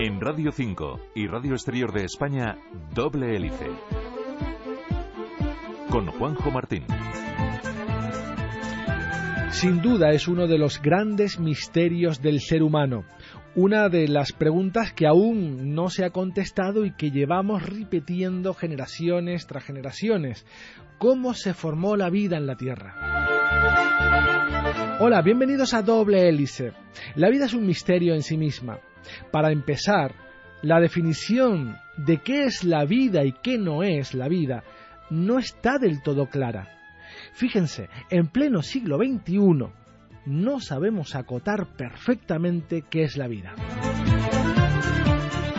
En Radio 5 y Radio Exterior de España, Doble Hélice. Con Juanjo Martín. Sin duda es uno de los grandes misterios del ser humano, una de las preguntas que aún no se ha contestado y que llevamos repitiendo generaciones tras generaciones. ¿Cómo se formó la vida en la Tierra? Hola, bienvenidos a Doble Hélice. La vida es un misterio en sí misma. Para empezar, la definición de qué es la vida y qué no es la vida no está del todo clara. Fíjense, en pleno siglo XXI no sabemos acotar perfectamente qué es la vida.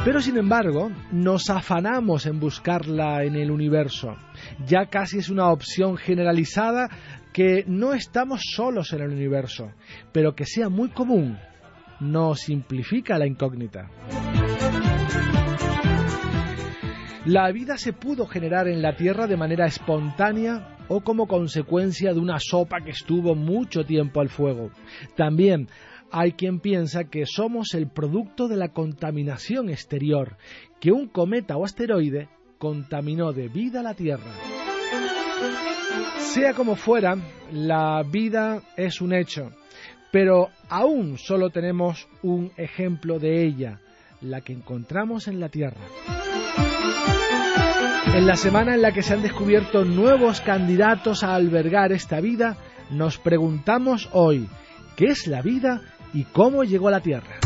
Pero sin embargo, nos afanamos en buscarla en el universo. Ya casi es una opción generalizada que no estamos solos en el universo, pero que sea muy común no simplifica la incógnita. La vida se pudo generar en la Tierra de manera espontánea o como consecuencia de una sopa que estuvo mucho tiempo al fuego. También hay quien piensa que somos el producto de la contaminación exterior, que un cometa o asteroide contaminó de vida la Tierra. Sea como fuera, la vida es un hecho, pero aún solo tenemos un ejemplo de ella, la que encontramos en la Tierra. En la semana en la que se han descubierto nuevos candidatos a albergar esta vida, nos preguntamos hoy, ¿qué es la vida y cómo llegó a la Tierra?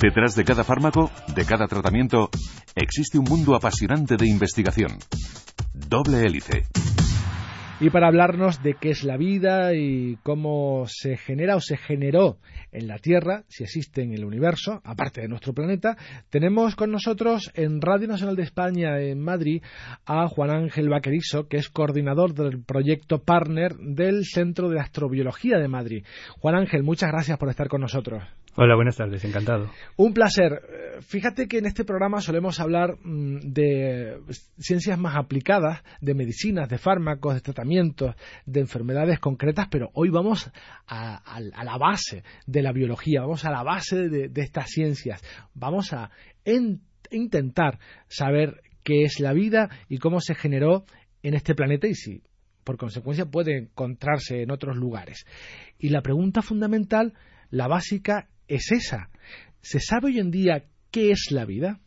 Detrás de cada fármaco, de cada tratamiento, existe un mundo apasionante de investigación. Doble hélice. Y para hablarnos de qué es la vida y cómo se genera o se generó en la Tierra, si existe en el universo, aparte de nuestro planeta, tenemos con nosotros en Radio Nacional de España en Madrid a Juan Ángel Vaquerizo, que es coordinador del proyecto Partner del Centro de Astrobiología de Madrid. Juan Ángel, muchas gracias por estar con nosotros. Hola, buenas tardes, encantado. Un placer. Fíjate que en este programa solemos hablar mm, de ciencias más aplicadas, de medicinas, de fármacos, de tratamientos, de enfermedades concretas, pero hoy vamos a, la base de la biología, vamos a la base de, estas ciencias, vamos a intentar saber qué es la vida y cómo se generó en este planeta y si por consecuencia puede encontrarse en otros lugares. Y la pregunta fundamental, la básica, es esa. ¿Se sabe hoy en día qué es la vida?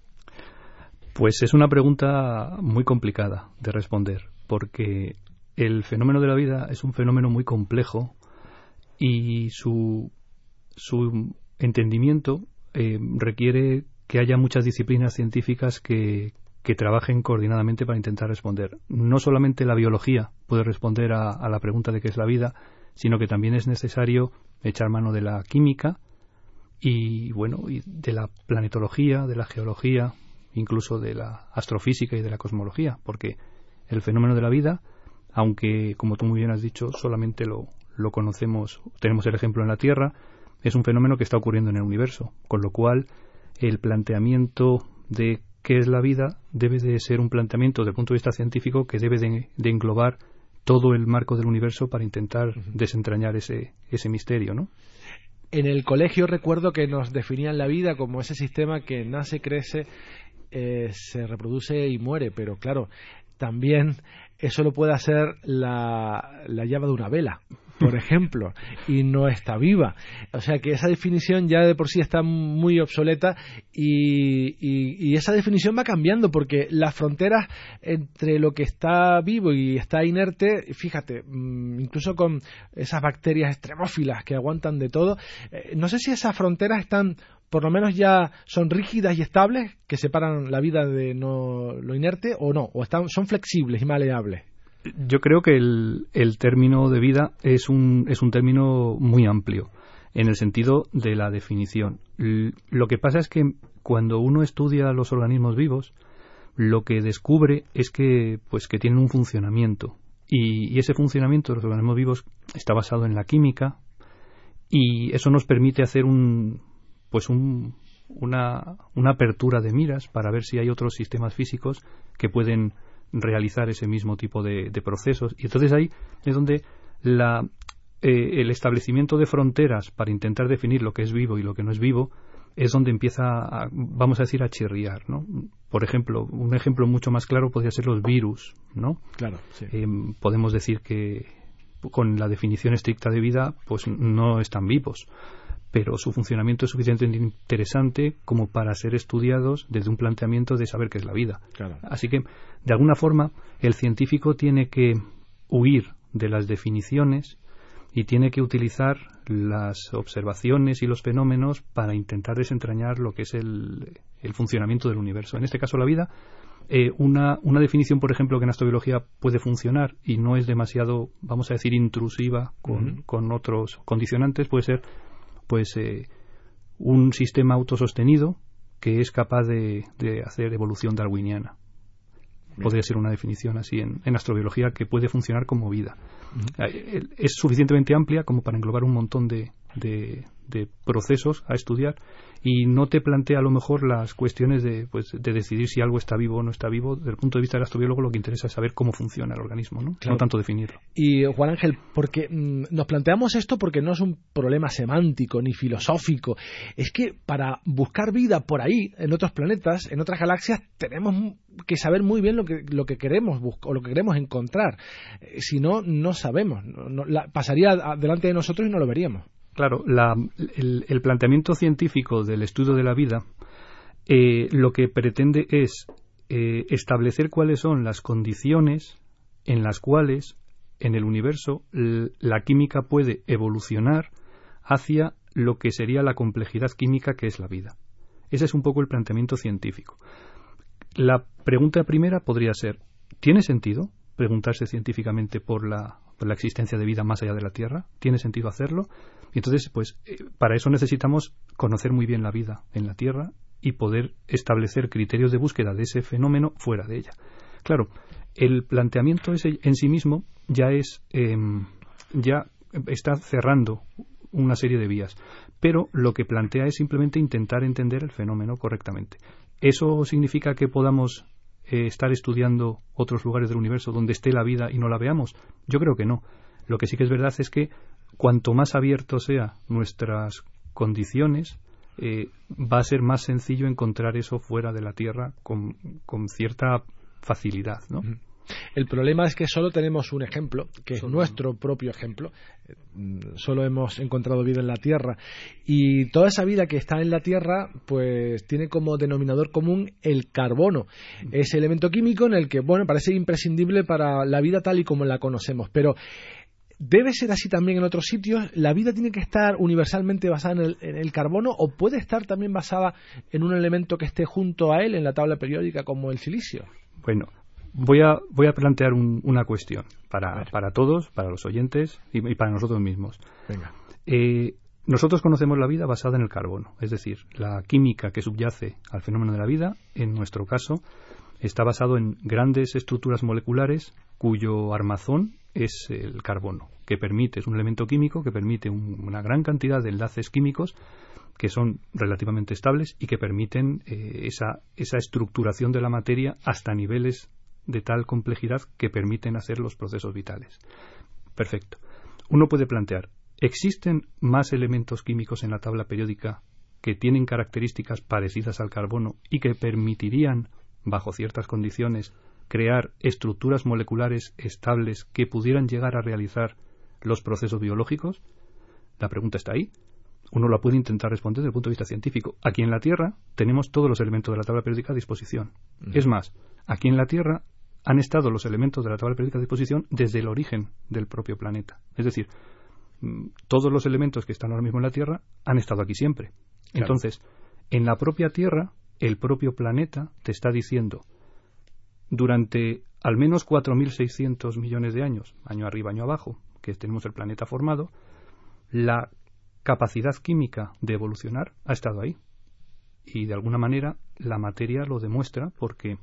Pues es una pregunta muy complicada de responder, porque el fenómeno de la vida es un fenómeno muy complejo y su, su entendimiento eh, requiere que haya muchas disciplinas científicas que, que, trabajen coordinadamente para intentar responder. No solamente la biología puede responder a, a la pregunta de qué es la vida, sino que también es necesario echar mano de la química, y bueno, y de la planetología, de la geología, incluso de la astrofísica y de la cosmología, porque el fenómeno de la vida, aunque como tú muy bien has dicho, solamente lo, lo conocemos, tenemos el ejemplo en la Tierra, es un fenómeno que está ocurriendo en el universo, con lo cual el planteamiento de qué es la vida debe de ser un planteamiento desde el punto de vista científico que debe de, de englobar todo el marco del universo para intentar desentrañar ese, ese misterio, ¿no? En el colegio recuerdo que nos definían la vida como ese sistema que nace, crece, eh, se reproduce y muere, pero claro, también eso lo puede hacer la, la llave de una vela por ejemplo, y no está viva. O sea que esa definición ya de por sí está muy obsoleta y, y, esa definición va cambiando porque las fronteras entre lo que está vivo y está inerte, fíjate, mm, incluso con esas bacterias extremófilas que aguantan de todo, eh, no sé si esas fronteras están por lo menos ya son rígidas y estables que separan la vida de no, lo inerte o no, o están, son flexibles y maleables. Yo creo que el, término de vida es un, es un término muy amplio en el sentido de la definición. Lo que pasa es que cuando uno estudia los organismos vivos, lo que descubre es que, pues, que tienen un funcionamiento. Y, ese funcionamiento de los organismos vivos está basado en la química y eso nos permite hacer un, pues un, una, una apertura de miras para ver si hay otros sistemas físicos que pueden realizar ese mismo tipo de, procesos. Y entonces ahí es donde la, eh, el establecimiento de fronteras para intentar definir lo que es vivo y lo que no es vivo es donde empieza, vamos a decir, a chirriar, ¿no? Por ejemplo, un ejemplo mucho más claro podría ser los virus, ¿no? Claro, sí. Eh, podemos decir que con la definición estricta de vida, pues no están vivos, pero su funcionamiento es suficientemente interesante como para ser estudiados desde un planteamiento de saber qué es la vida. Así que, de alguna forma, el científico tiene que huir de las definiciones y tiene que utilizar las observaciones y los fenómenos para intentar desentrañar lo que es el, funcionamiento del universo. En este caso, la vida. Eh, una, una, definición, por ejemplo, que en astrobiología puede funcionar y no es demasiado, vamos a decir, intrusiva con, con otros condicionantes, puede ser pues eh, un sistema autosostenido que es capaz de hacer evolución darwiniana. Podría ser una definición así en, astrobiología que puede funcionar como vida. Eh, es suficientemente amplia como para englobar un montón de, de procesos a estudiar y no te plantea a lo mejor las cuestiones de, pues, de decidir si algo está vivo o no está vivo. Desde el punto de vista del astrobiólogo lo que interesa es saber cómo funciona el organismo, no, no tanto definirlo. Y Juan Ángel, porque mm, nos planteamos esto porque no es un problema semántico ni filosófico, es que para buscar vida por ahí, en otros planetas, en otras galaxias, tenemos que saber muy bien lo que, lo que queremos buscar o lo que queremos encontrar. Eh, si no, no sabemos. pasaría delante de nosotros y no lo veríamos. Claro, el, planteamiento científico del estudio de la vida eh, lo que pretende es eh, establecer cuáles son las condiciones en las cuales en el universo la química puede evolucionar hacia lo que sería la complejidad química que es la vida. Ese es un poco el planteamiento científico. La pregunta primera podría ser, ¿tiene sentido preguntarse científicamente por la, existencia de vida más allá de la Tierra? ¿Tiene sentido hacerlo? Y entonces, pues, eh, para eso necesitamos conocer muy bien la vida en la Tierra y poder establecer criterios de búsqueda de ese fenómeno fuera de ella. Claro, el planteamiento ese en sí mismo ya es em, ya está cerrando una serie de vías, pero lo que plantea es simplemente intentar entender el fenómeno correctamente. ¿Eso significa que podamos eh, estar estudiando otros lugares del universo donde esté la vida y no la veamos? Yo creo que no. Lo que sí que es verdad es que cuanto más abierto sea nuestras condiciones, eh, va a ser más sencillo encontrar eso fuera de la Tierra con, cierta facilidad, ¿no? El problema es que solo tenemos un ejemplo, que es nuestro propio ejemplo. Solo hemos encontrado vida en la Tierra. Y toda esa vida que está en la Tierra, pues tiene como denominador común el carbono. Ese elemento químico en el que, bueno, parece imprescindible para la vida tal y como la conocemos. Pero ¿Debe ser así también en otros sitios? ¿La vida tiene que estar universalmente basada en el, carbono o puede estar también basada en un elemento que esté junto a él en la tabla periódica como el silicio? Bueno, voy a, voy a plantear una cuestión para, para, todos, para los oyentes y, para nosotros mismos. Venga. Eh, nosotros conocemos la vida basada en el carbono, es decir, la química que subyace al fenómeno de la vida, en nuestro caso, está basado en grandes estructuras moleculares cuyo armazón es el carbono, que permite, es un elemento químico que permite una gran cantidad de enlaces químicos que son relativamente estables y que permiten eh, esa, esa estructuración de la materia hasta niveles de tal complejidad que permiten hacer los procesos vitales. Perfecto. Uno puede plantear, ¿existen más elementos químicos en la tabla periódica que tienen características parecidas al carbono y que permitirían, bajo ciertas condiciones, crear estructuras moleculares estables que pudieran llegar a realizar los procesos biológicos? La pregunta está ahí. Uno la puede intentar responder desde el punto de vista científico. Aquí en la Tierra tenemos todos los elementos de la tabla periódica a disposición. Es más, aquí en la Tierra han estado los elementos de la tabla periódica a disposición desde el origen del propio planeta. Es decir, mm, todos los elementos que están ahora mismo en la Tierra han estado aquí siempre. Entonces, en la propia Tierra, el propio planeta te está diciendo, durante al menos 4.600 millones de años, año arriba, año abajo, que tenemos el planeta formado, la capacidad química de evolucionar ha estado ahí. Y de alguna manera la materia lo demuestra porque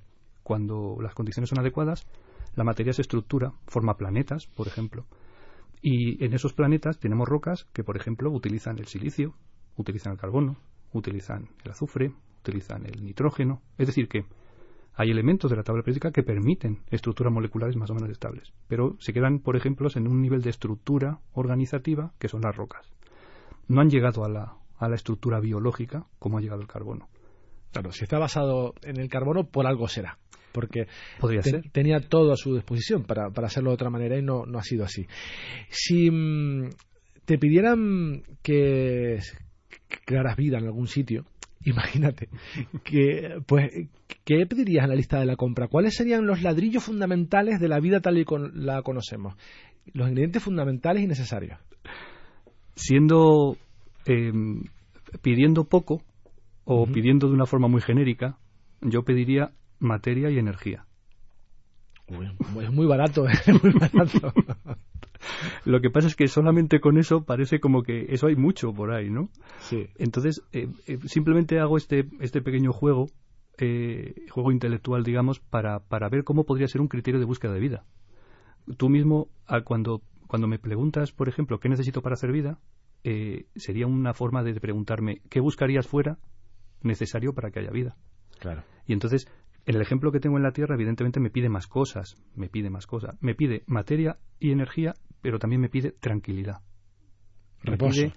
cuando las condiciones son adecuadas, la materia se estructura, forma planetas, por ejemplo. Y en esos planetas tenemos rocas que, por ejemplo, utilizan el silicio, utilizan el carbono, utilizan el azufre, utilizan el nitrógeno. Es decir, que hay elementos de la tabla periódica que permiten estructuras moleculares más o menos estables, pero se quedan, por ejemplo, en un nivel de estructura organizativa que son las rocas. No han llegado a la, a la estructura biológica como ha llegado el carbono. Claro, si está basado en el carbono, por algo será. Porque Podría ser. tenía todo a su disposición para, para, hacerlo de otra manera y no, no ha sido así. Si mm, te pidieran que crearas vida en algún sitio, imagínate, que, pues, ¿qué pedirías en la lista de la compra? ¿Cuáles serían los ladrillos fundamentales de la vida tal y como la conocemos? Los ingredientes fundamentales y necesarios. Siendo, eh, pidiendo poco o uh -huh. pidiendo de una forma muy genérica, yo pediría materia y energía. Uy, es muy barato, es muy barato. Lo que pasa es que solamente con eso parece como que eso hay mucho por ahí, ¿no? Sí. Entonces, eh, eh, simplemente hago este, este pequeño juego, eh, juego intelectual, digamos, para, para ver cómo podría ser un criterio de búsqueda de vida. Tú mismo, cuando, cuando me preguntas, por ejemplo, ¿qué necesito para hacer vida? sería una forma de preguntarme, ¿qué buscarías fuera necesario para que haya vida? Claro. Y entonces, en el ejemplo que tengo en la Tierra, evidentemente me pide más cosas, me pide más cosas. Me pide materia y energía, pero también me pide tranquilidad. Me Reposo. Pide,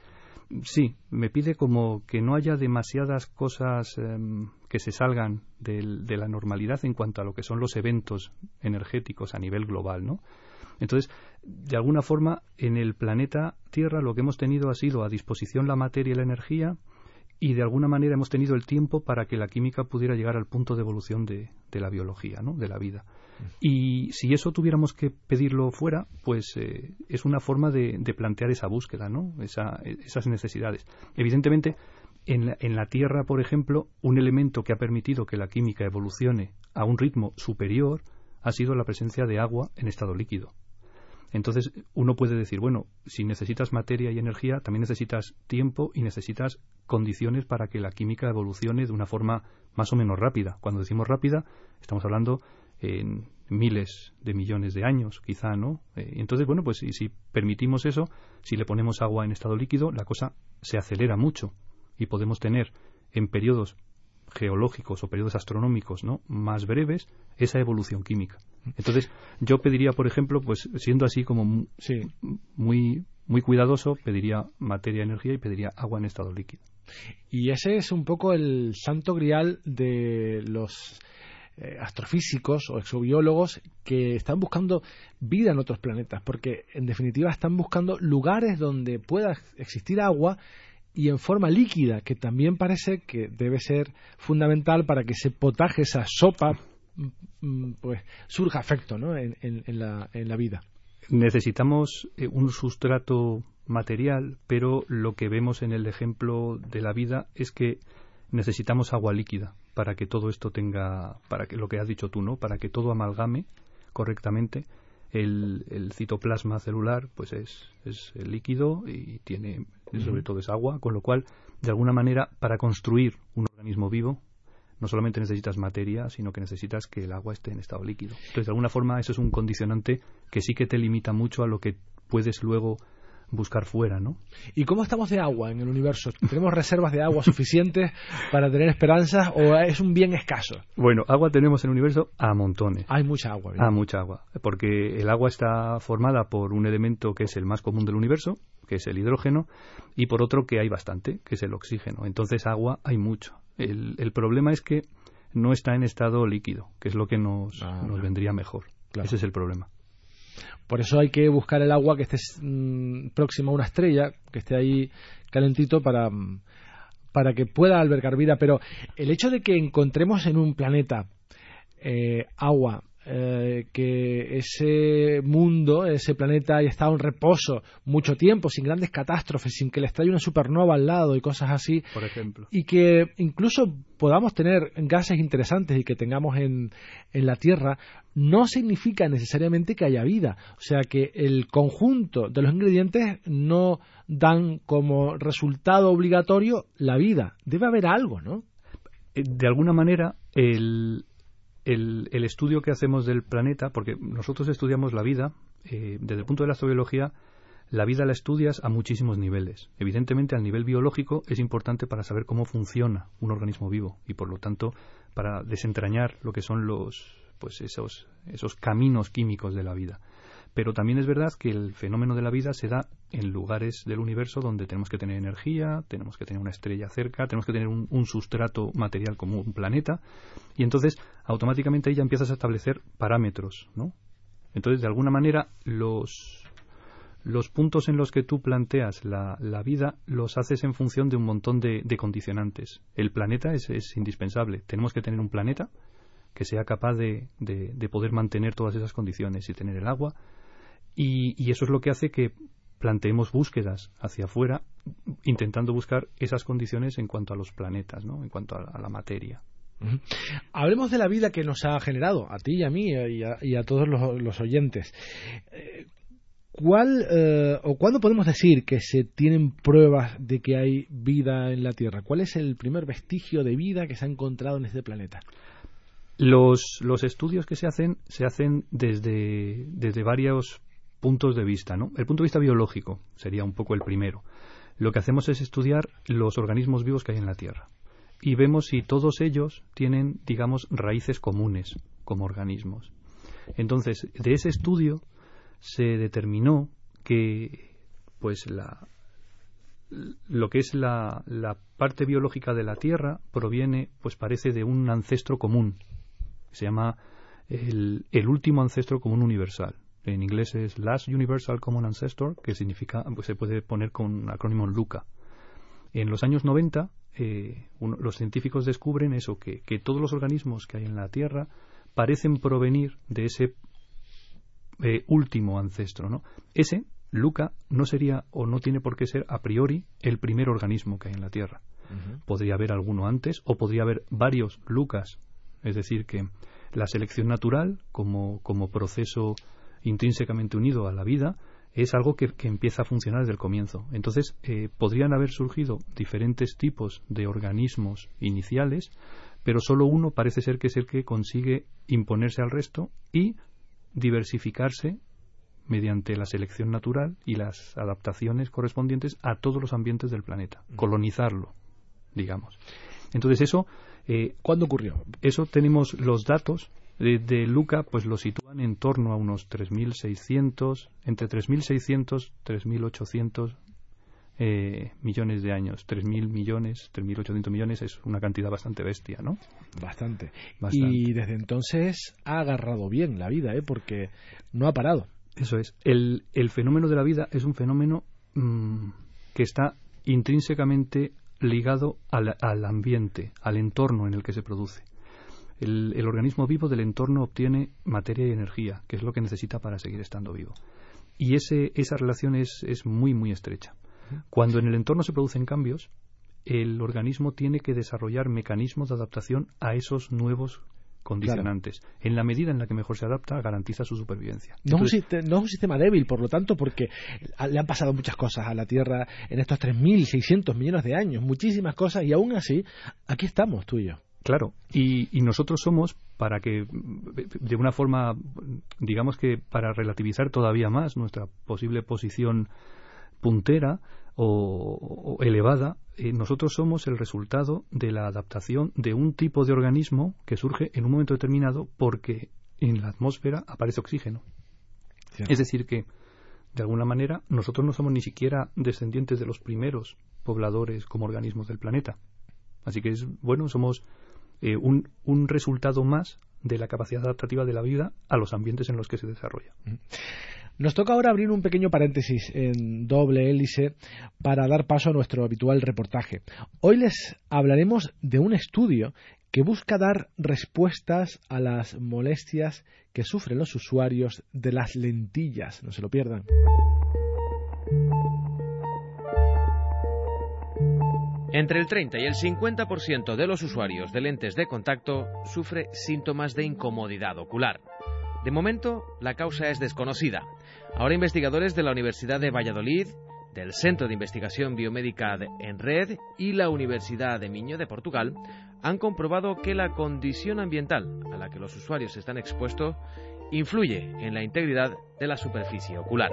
sí, me pide como que no haya demasiadas cosas eh, que se salgan del, de la normalidad en cuanto a lo que son los eventos energéticos a nivel global, ¿no? Entonces, de alguna forma, en el planeta Tierra lo que hemos tenido ha sido a disposición la materia y la energía, y de alguna manera hemos tenido el tiempo para que la química pudiera llegar al punto de evolución de, de la biología, ¿no? de la vida. Y si eso tuviéramos que pedirlo fuera, pues eh, es una forma de, de, plantear esa búsqueda, ¿no? Esa, esas necesidades. Evidentemente, en la, en la Tierra, por ejemplo, un elemento que ha permitido que la química evolucione a un ritmo superior ha sido la presencia de agua en estado líquido. Entonces uno puede decir, bueno, si necesitas materia y energía, también necesitas tiempo y necesitas condiciones para que la química evolucione de una forma más o menos rápida. Cuando decimos rápida, estamos hablando en miles de millones de años, quizá, ¿no? Eh, entonces, bueno, pues si, si permitimos eso, si le ponemos agua en estado líquido, la cosa se acelera mucho y podemos tener en periodos geológicos o periodos astronómicos ¿no? más breves esa evolución química. Entonces, yo pediría, por ejemplo, pues siendo así como sí. muy, muy cuidadoso, pediría materia, energía y pediría agua en estado líquido. Y ese es un poco el santo grial de los eh, astrofísicos o exobiólogos que están buscando vida en otros planetas, porque en definitiva están buscando lugares donde pueda existir agua y en forma líquida, que también parece que debe ser fundamental para que ese potaje, esa sopa, pues surja efecto ¿no? en, en, en, la, en la vida. Necesitamos eh, un sustrato material, pero lo que vemos en el ejemplo de la vida es que necesitamos agua líquida para que todo esto tenga, para que lo que has dicho tú, ¿no? Para que todo amalgame correctamente. El, el citoplasma celular, pues es, es líquido y tiene, sobre todo es agua, con lo cual, de alguna manera, para construir un organismo vivo, no solamente necesitas materia, sino que necesitas que el agua esté en estado líquido. Entonces, de alguna forma, eso es un condicionante que sí que te limita mucho a lo que puedes luego buscar fuera, ¿no? ¿Y cómo estamos de agua en el universo? ¿Tenemos reservas de agua suficientes para tener esperanzas o es un bien escaso? Bueno, agua tenemos en el universo a montones. Hay mucha agua. ¿verdad? Ah, mucha agua. Porque el agua está formada por un elemento que es el más común del universo, que es el hidrógeno, y por otro que hay bastante, que es el oxígeno. Entonces, agua hay mucho. El, el problema es que no está en estado líquido, que es lo que nos, ah, nos vendría mejor. Claro. Ese es el problema. Por eso hay que buscar el agua que esté mmm, próxima a una estrella, que esté ahí calentito para, para que pueda albergar vida. Pero el hecho de que encontremos en un planeta eh, agua, eh, que ese mundo, ese planeta haya estado en reposo mucho tiempo, sin grandes catástrofes, sin que le estalle una supernova al lado y cosas así. Por ejemplo. Y que incluso podamos tener gases interesantes y que tengamos en, en la Tierra, no significa necesariamente que haya vida. O sea que el conjunto de los ingredientes no dan como resultado obligatorio la vida. Debe haber algo, ¿no? De alguna manera, el, el, el, estudio que hacemos del planeta, porque nosotros estudiamos la vida, eh, desde el punto de la astrobiología, la vida la estudias a muchísimos niveles. Evidentemente, al nivel biológico es importante para saber cómo funciona un organismo vivo y, por lo tanto, para desentrañar lo que son los, pues esos, esos caminos químicos de la vida. Pero también es verdad que el fenómeno de la vida se da en lugares del universo donde tenemos que tener energía, tenemos que tener una estrella cerca, tenemos que tener un, sustrato material como un planeta, y entonces automáticamente ahí ya empiezas a establecer parámetros, ¿no? Entonces, de alguna manera, los, los puntos en los que tú planteas la, la, vida los haces en función de un montón de, de condicionantes. El planeta es, es, indispensable. Tenemos que tener un planeta que sea capaz de, de, de, poder mantener todas esas condiciones y tener el agua. Y, eso es lo que hace que planteemos búsquedas hacia afuera, intentando buscar esas condiciones en cuanto a los planetas, ¿no? en cuanto a, la materia. Hablemos de la vida que nos ha generado, a ti y a mí y a, y a todos los, los oyentes. Eh, ¿Cuál eh, o cuándo podemos decir que se tienen pruebas de que hay vida en la Tierra? ¿Cuál es el primer vestigio de vida que se ha encontrado en este planeta? Los, los estudios que se hacen se hacen desde, varios puntos de vista. ¿no? El punto de vista biológico sería un poco el primero. Lo que hacemos es estudiar los organismos vivos que hay en la Tierra y vemos si todos ellos tienen, digamos, raíces comunes como organismos. Entonces, de ese estudio se determinó que pues la lo que es la, parte biológica de la Tierra proviene, pues parece de un ancestro común. Se llama el, el, último ancestro común universal. En inglés es Last Universal Common Ancestor, que significa, pues se puede poner con un acrónimo LUCA. En los años 90, eh, uno, los científicos descubren eso, que, que todos los organismos que hay en la Tierra parecen provenir de ese eh, último ancestro. ¿no? Ese, Luca, no sería o no tiene por qué ser a priori el primer organismo que hay en la Tierra. Uh -huh. Podría haber alguno antes o podría haber varios Lucas. Es decir, que la selección natural, como, como proceso intrínsecamente unido a la vida, es algo que, que, empieza a funcionar desde el comienzo. Entonces, eh, podrían haber surgido diferentes tipos de organismos iniciales, pero solo uno parece ser que es el que consigue imponerse al resto y diversificarse mediante la selección natural y las adaptaciones correspondientes a todos los ambientes del planeta, colonizarlo, digamos. Entonces eso, eh, ¿cuándo ocurrió? Eso tenemos los datos de, de, Luca, pues lo sitúan en torno a unos 3.600, entre 3.600, 3.800 eh, millones de años. 3.000 millones, 3.800 millones es una cantidad bastante bestia, ¿no? Bastante. bastante. Y desde entonces ha agarrado bien la vida, ¿eh? Porque no ha parado. Eso es. El, el fenómeno de la vida es un fenómeno mmm, que está intrínsecamente ligado al, al, ambiente, al entorno en el que se produce. El, el, organismo vivo del entorno obtiene materia y energía, que es lo que necesita para seguir estando vivo. Y ese, esa relación es, es muy, muy estrecha. Cuando en el entorno se producen cambios, el organismo tiene que desarrollar mecanismos de adaptación a esos nuevos condicionantes. Claro. En la medida en la que mejor se adapta, garantiza su supervivencia. No, Entonces, es un, no, es un, sistema débil, por lo tanto, porque le han pasado muchas cosas a la Tierra en estos 3.600 millones de años, muchísimas cosas, y aún así, aquí estamos tú y yo. Claro, y, y, nosotros somos, para que, de una forma, digamos que para relativizar todavía más nuestra posible posición puntera o, o elevada, eh, nosotros somos el resultado de la adaptación de un tipo de organismo que surge en un momento determinado porque en la atmósfera aparece oxígeno. Sí. Es decir, que de alguna manera nosotros no somos ni siquiera descendientes de los primeros pobladores como organismos del planeta. Así que es bueno, somos eh, un, un, resultado más de la capacidad adaptativa de la vida a los ambientes en los que se desarrolla. Nos toca ahora abrir un pequeño paréntesis en doble hélice para dar paso a nuestro habitual reportaje. Hoy les hablaremos de un estudio que busca dar respuestas a las molestias que sufren los usuarios de las lentillas. No se lo pierdan. Entre el 30 y el 50% de los usuarios de lentes de contacto sufre síntomas de incomodidad ocular. De momento, la causa es desconocida. Ahora investigadores de la Universidad de Valladolid, del Centro de Investigación Biomédica en Red y la Universidad de Miño de Portugal han comprobado que la condición ambiental a la que los usuarios están expuestos influye en la integridad de la superficie ocular.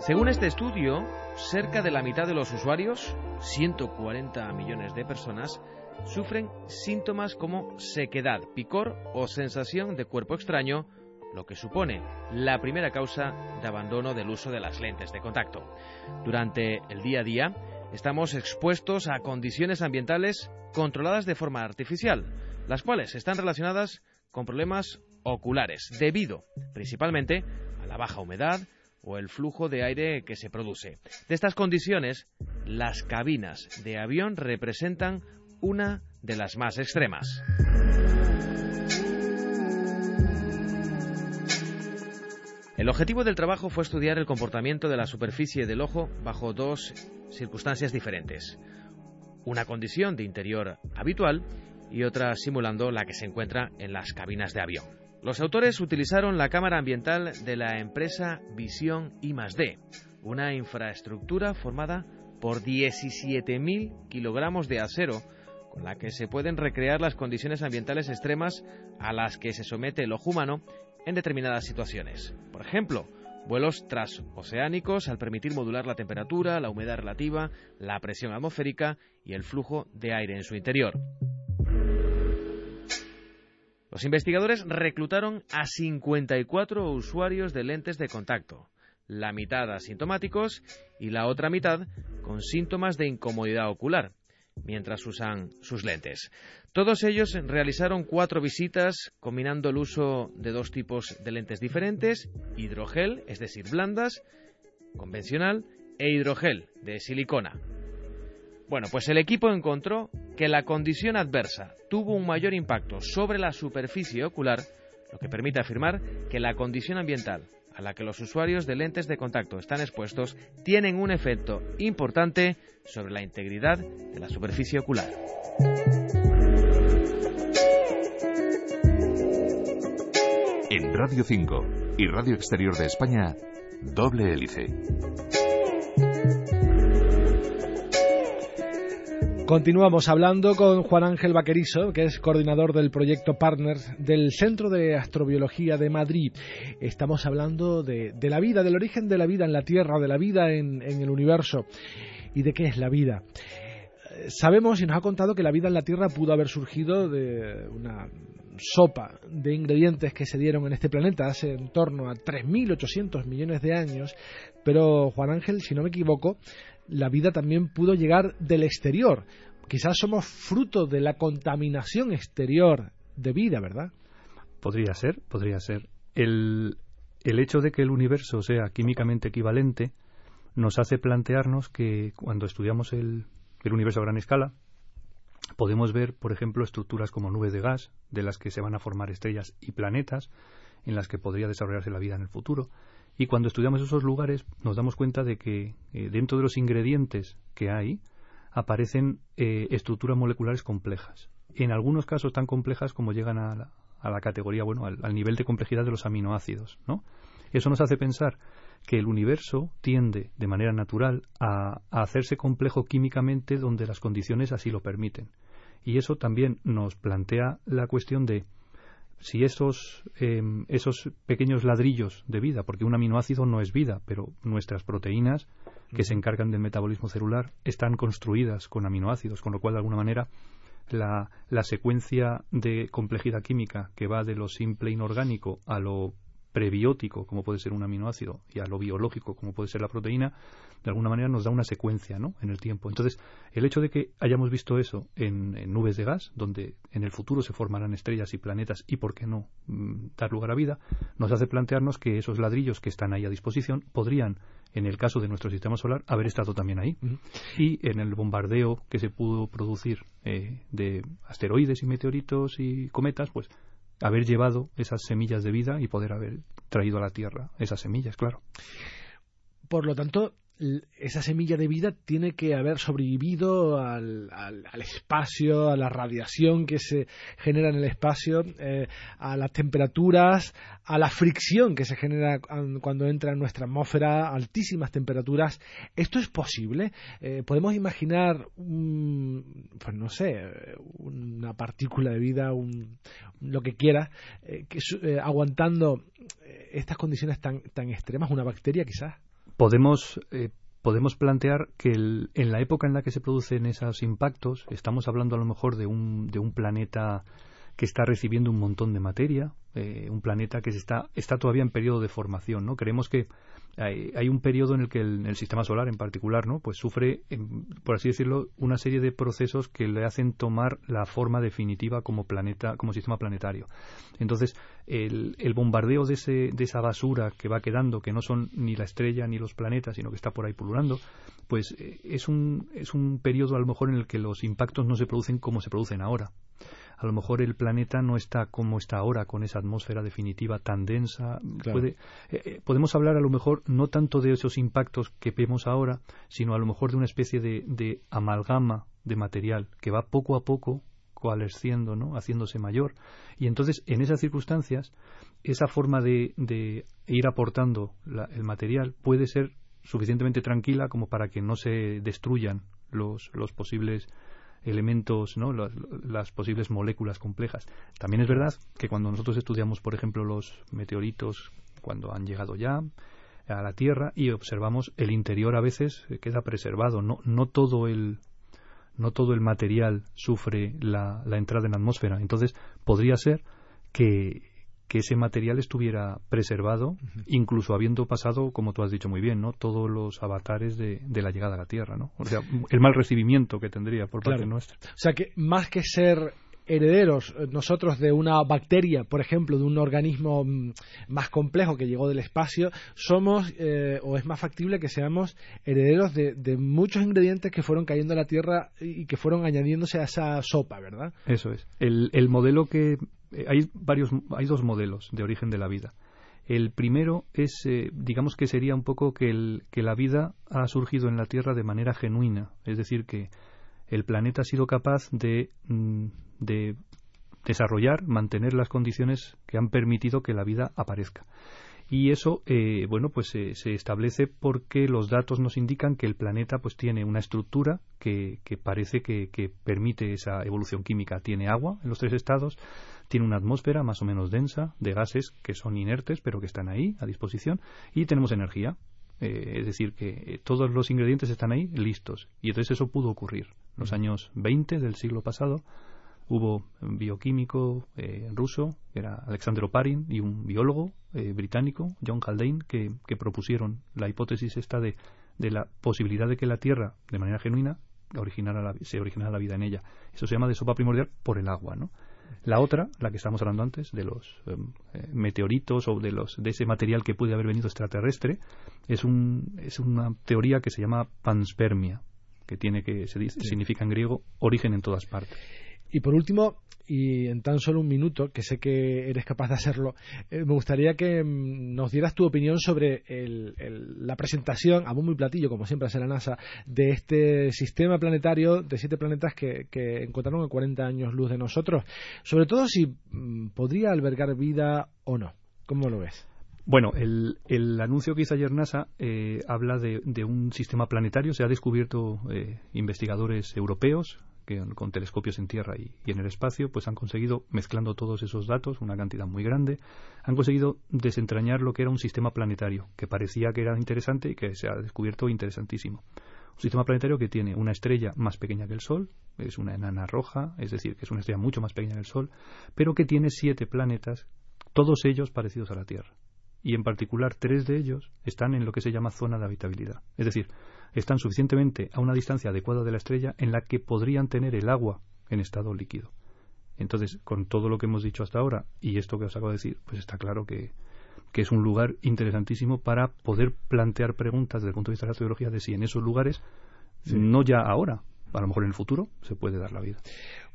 Según este estudio, cerca de la mitad de los usuarios, 140 millones de personas, sufren síntomas como sequedad, picor o sensación de cuerpo extraño, lo que supone la primera causa de abandono del uso de las lentes de contacto. Durante el día a día estamos expuestos a condiciones ambientales controladas de forma artificial, las cuales están relacionadas con problemas oculares, debido principalmente a la baja humedad o el flujo de aire que se produce. De estas condiciones, las cabinas de avión representan una de las más extremas. El objetivo del trabajo fue estudiar el comportamiento de la superficie del ojo bajo dos circunstancias diferentes. Una condición de interior habitual y otra simulando la que se encuentra en las cabinas de avión. Los autores utilizaron la cámara ambiental de la empresa Visión I+D, una infraestructura formada por 17.000 kilogramos de acero con la que se pueden recrear las condiciones ambientales extremas a las que se somete el ojo humano en determinadas situaciones. Por ejemplo, vuelos transoceánicos al permitir modular la temperatura, la humedad relativa, la presión atmosférica y el flujo de aire en su interior. Los investigadores reclutaron a 54 usuarios de lentes de contacto, la mitad asintomáticos y la otra mitad con síntomas de incomodidad ocular, mientras usan sus lentes. Todos ellos realizaron cuatro visitas combinando el uso de dos tipos de lentes diferentes, hidrogel, es decir, blandas, convencional, e hidrogel, de silicona. Bueno, pues el equipo encontró que la condición adversa tuvo un mayor impacto sobre la superficie ocular, lo que permite afirmar que la condición ambiental a la que los usuarios de lentes de contacto están expuestos tienen un efecto importante sobre la integridad de la superficie ocular. En Radio 5 y Radio Exterior de España, doble hélice. Continuamos hablando con Juan Ángel Vaquerizo, que es coordinador del proyecto Partners del Centro de Astrobiología de Madrid. Estamos hablando de, la vida, del origen de la vida en la Tierra, de la vida en, en el universo y de qué es la vida. Sabemos y nos ha contado que la vida en la Tierra pudo haber surgido de una sopa de ingredientes que se dieron en este planeta hace en torno a 3.800 millones de años, pero Juan Ángel, si no me equivoco, la vida también pudo llegar del exterior. Quizás somos fruto de la contaminación exterior de vida, ¿verdad? Podría ser, podría ser. El, hecho de que el universo sea químicamente equivalente nos hace plantearnos que cuando estudiamos el universo a gran escala, podemos ver, por ejemplo, estructuras como nubes de gas, de las que se van a formar estrellas y planetas, en las que podría desarrollarse la vida en el futuro. Y cuando estudiamos esos lugares nos damos cuenta de que eh, dentro de los ingredientes que hay aparecen eh, estructuras moleculares complejas. En algunos casos tan complejas como llegan a la, categoría, bueno, al, nivel de complejidad de los aminoácidos, ¿no? Eso nos hace pensar que el universo tiende de manera natural a, a, hacerse complejo químicamente donde las condiciones así lo permiten. Y eso también nos plantea la cuestión de si esos, em, esos pequeños ladrillos de vida, porque un aminoácido no es vida, pero nuestras proteínas que se encargan del metabolismo celular están construidas con aminoácidos, con lo cual de alguna manera la, la secuencia de complejidad química que va de lo simple inorgánico a lo prebiótico, como puede ser un aminoácido, y a lo biológico, como puede ser la proteína, de alguna manera nos da una secuencia ¿no? en el tiempo. Entonces, el hecho de que hayamos visto eso en, nubes de gas, donde en el futuro se formarán estrellas y planetas y, por qué no, mm, dar lugar a vida, nos hace plantearnos que esos ladrillos que están ahí a disposición podrían, en el caso de nuestro sistema solar, haber estado también ahí. Y en el bombardeo que se pudo producir eh, de asteroides y meteoritos y cometas, pues haber llevado esas semillas de vida y poder haber traído a la Tierra esas semillas, claro. Por lo tanto, esa semilla de vida tiene que haber sobrevivido al, espacio, a la radiación que se genera en el espacio, eh, a las temperaturas, a la fricción que se genera cuando entra en nuestra atmósfera, altísimas temperaturas. ¿Esto es posible? Eh, ¿Podemos imaginar, pues no sé, una partícula de vida, lo que quiera, eh, aguantando estas condiciones tan, tan extremas, una bacteria quizás? Podemos, eh, podemos plantear que en la época en la que se producen esos impactos, estamos hablando a lo mejor de un, de un planeta que está recibiendo un montón de materia, eh, un planeta que se está, está todavía en periodo de formación, ¿no? Creemos que hay, un periodo en el que el, sistema solar en particular, ¿no? Pues sufre, por así decirlo, una serie de procesos que le hacen tomar la forma definitiva como planeta, como sistema planetario. Entonces, el, bombardeo de, ese, de esa basura que va quedando, que no son ni la estrella ni los planetas, sino que está por ahí pululando, pues eh, es un, es un periodo a lo mejor en el que los impactos no se producen como se producen ahora a lo mejor el planeta no está como está ahora, con esa atmósfera definitiva tan densa. Eh, eh, podemos hablar a lo mejor no tanto de esos impactos que vemos ahora, sino a lo mejor de una especie de, amalgama de material que va poco a poco coalesciendo, ¿no? haciéndose mayor. Y entonces, en esas circunstancias, esa forma de, ir aportando el material puede ser suficientemente tranquila como para que no se destruyan los, los posibles elementos, ¿no? las, posibles moléculas complejas. También es verdad que cuando nosotros estudiamos, por ejemplo, los meteoritos, cuando han llegado ya a la Tierra y observamos el interior a veces queda preservado, no, no todo el no todo el material sufre la entrada en la atmósfera. Entonces, podría ser que, que ese material estuviera preservado, incluso habiendo pasado, como tú has dicho muy bien, ¿no? todos los avatares de, la llegada a la Tierra, ¿no? O sea, el mal recibimiento que tendría por parte nuestra. O sea, que más que ser herederos eh, nosotros de una bacteria, por ejemplo, de un organismo mm, más complejo que llegó del espacio, somos eh, o es más factible que seamos herederos de, muchos ingredientes que fueron cayendo a la Tierra y que fueron añadiéndose a esa sopa, ¿verdad? Eso es. El, el modelo que eh, hay varios, hay dos modelos de origen de la vida. El primero es, digamos que sería un poco que, el, que la vida ha surgido en la Tierra de manera genuina, es decir, que el planeta ha sido capaz de, mm, de desarrollar, mantener las condiciones que han permitido que la vida aparezca. Y eso, eh, bueno, pues se establece porque los datos nos indican que el planeta pues tiene una estructura que, parece que, permite esa evolución química. Tiene agua en los tres estados, tiene una atmósfera más o menos densa de gases que son inertes pero que están ahí a disposición y tenemos energía. Eh, es decir, que todos los ingredientes están ahí listos. Y entonces eso pudo ocurrir. En los años 20 del siglo pasado hubo un bioquímico eh, ruso, que era Alexander Oparin, y un biólogo eh, británico, John Haldane, que, propusieron la hipótesis esta de, de, la posibilidad de que la Tierra, de manera genuina, originara se originara la vida en ella. Eso se llama de sopa primordial por el agua, ¿no? La otra, la que estamos hablando antes, de los em, eh, meteoritos o de, los, de ese material que puede haber venido extraterrestre, es, un, es una teoría que se llama panspermia, que tiene que se dice, significa en griego origen en todas partes. Y por último, y en tan solo un minuto, que sé que eres capaz de hacerlo, eh, me gustaría que mm, nos dieras tu opinión sobre la presentación, a muy platillo, como siempre hace la NASA, de este sistema planetario de siete planetas que, encontraron a 40 años luz de nosotros. Sobre todo si mm, podría albergar vida o no. ¿Cómo lo ves? Bueno, el, anuncio que hizo ayer NASA eh, habla de, un sistema planetario. Se ha descubierto eh, investigadores europeos, que con telescopios en tierra y, en el espacio, pues han conseguido, mezclando todos esos datos, una cantidad muy grande, han conseguido desentrañar lo que era un sistema planetario, que parecía que era interesante y que se ha descubierto interesantísimo. Un sistema planetario que tiene una estrella más pequeña que el Sol, es una enana roja, es decir, que es una estrella mucho más pequeña que el Sol, pero que tiene siete planetas, todos ellos parecidos a la Tierra. Y en particular tres de ellos están en lo que se llama zona de habitabilidad. Es decir, están suficientemente a una distancia adecuada de la estrella en la que podrían tener el agua en estado líquido. Entonces, con todo lo que hemos dicho hasta ahora y esto que os acabo de decir, pues está claro que, que es un lugar interesantísimo para poder plantear preguntas desde el punto de vista de la teología de si en esos lugares, no ya ahora, a lo mejor en el futuro, se puede dar la vida.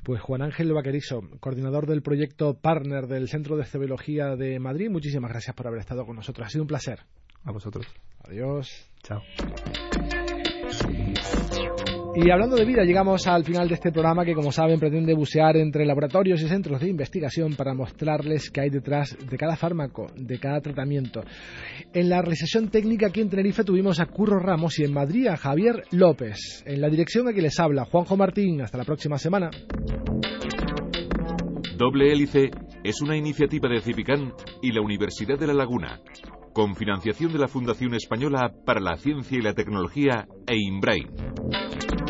Pues Juan Ángel Vaquerizo, coordinador del proyecto Partner del Centro de Cebiología de Madrid, muchísimas gracias por haber estado con nosotros. Ha sido un placer. A vosotros. Adiós. Chao. Y hablando de vida, llegamos al final de este programa que, como saben, pretende bucear entre laboratorios y centros de investigación para mostrarles qué hay detrás de cada fármaco, de cada tratamiento. En la realización técnica aquí en Tenerife tuvimos a Curro Ramos y en Madrid a Javier López. En la dirección aquí les habla Juanjo Martín. Hasta la próxima semana. Doble Hélice es una iniciativa de Cipicán y la Universidad de La Laguna con financiación de la Fundación Española para la Ciencia y la Tecnología e.